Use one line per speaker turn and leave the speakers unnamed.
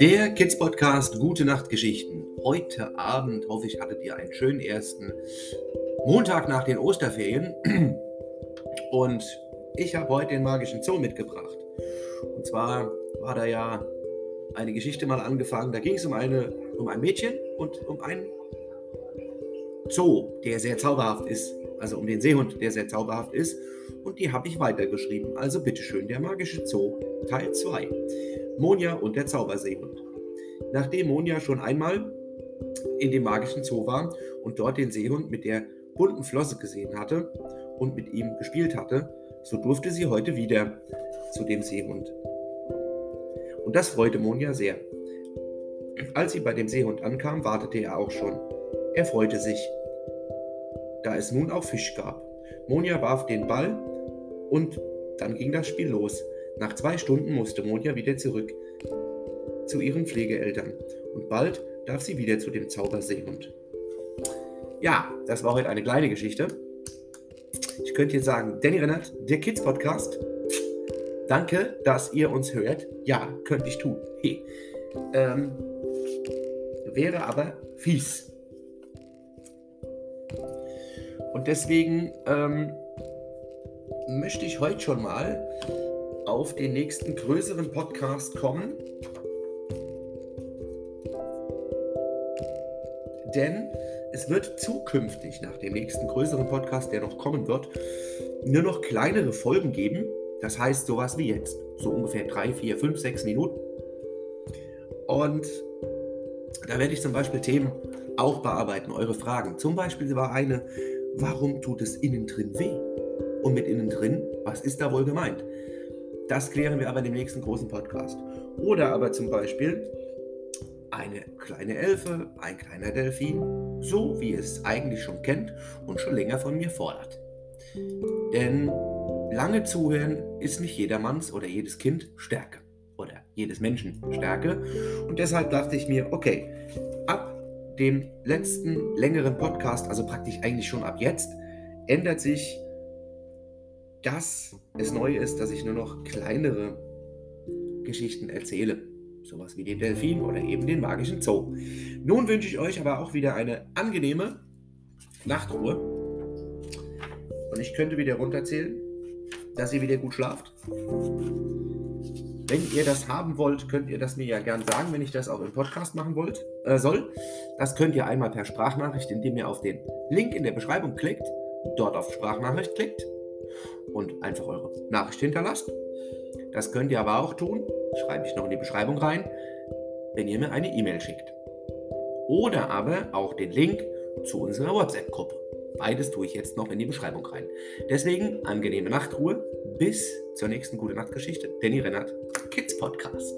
Der Kids Podcast Gute Nacht Geschichten. Heute Abend hoffe ich, hattet ihr einen schönen ersten Montag nach den Osterferien. Und ich habe heute den magischen Zoo mitgebracht. Und zwar war da ja eine Geschichte mal angefangen. Da ging es um, um ein Mädchen und um einen Zoo, der sehr zauberhaft ist. Also um den Seehund, der sehr zauberhaft ist. Und die habe ich weitergeschrieben. Also bitteschön, der magische Zoo, Teil 2. Monja und der Zauberseehund. Nachdem Monja schon einmal in dem magischen Zoo war und dort den Seehund mit der bunten Flosse gesehen hatte und mit ihm gespielt hatte, so durfte sie heute wieder zu dem Seehund. Und das freute Monja sehr. Als sie bei dem Seehund ankam, wartete er auch schon. Er freute sich, da es nun auch Fisch gab. Monja warf den Ball und dann ging das Spiel los. Nach zwei Stunden musste Monja wieder zurück zu ihren Pflegeeltern und bald darf sie wieder zu dem Zauberseehund. Ja, das war heute eine kleine Geschichte. Ich könnte jetzt sagen, Danny Rennert, der Kids Podcast. Danke, dass ihr uns hört. Ja, könnte ich tun. Hey. Ähm, wäre aber fies. Und deswegen ähm, möchte ich heute schon mal auf den nächsten größeren Podcast kommen. Denn es wird zukünftig nach dem nächsten größeren Podcast, der noch kommen wird, nur noch kleinere Folgen geben. Das heißt sowas wie jetzt. So ungefähr 3, 4, 5, 6 Minuten. Und da werde ich zum Beispiel Themen auch bearbeiten, eure Fragen. Zum Beispiel war eine, warum tut es innen drin weh? Und mit innen drin, was ist da wohl gemeint? Das klären wir aber in dem nächsten großen Podcast. Oder aber zum Beispiel eine kleine Elfe, ein kleiner Delfin, so wie es eigentlich schon kennt und schon länger von mir fordert. Denn lange zuhören ist nicht jedermanns oder jedes Kind Stärke oder jedes Menschen Stärke. Und deshalb dachte ich mir, okay, ab dem letzten längeren Podcast, also praktisch eigentlich schon ab jetzt, ändert sich dass es neu ist, dass ich nur noch kleinere Geschichten erzähle. Sowas wie den Delfin oder eben den magischen Zoo. Nun wünsche ich euch aber auch wieder eine angenehme Nachtruhe. Und ich könnte wieder runterzählen, dass ihr wieder gut schlaft. Wenn ihr das haben wollt, könnt ihr das mir ja gern sagen, wenn ich das auch im Podcast machen wollt, äh, soll. Das könnt ihr einmal per Sprachnachricht, indem ihr auf den Link in der Beschreibung klickt, dort auf Sprachnachricht klickt und einfach eure Nachricht hinterlasst. Das könnt ihr aber auch tun, schreibe ich noch in die Beschreibung rein, wenn ihr mir eine E-Mail schickt. Oder aber auch den Link zu unserer WhatsApp-Gruppe. Beides tue ich jetzt noch in die Beschreibung rein. Deswegen angenehme Nachtruhe. Bis zur nächsten Gute Nacht Geschichte. Danny Rennert, Kids Podcast.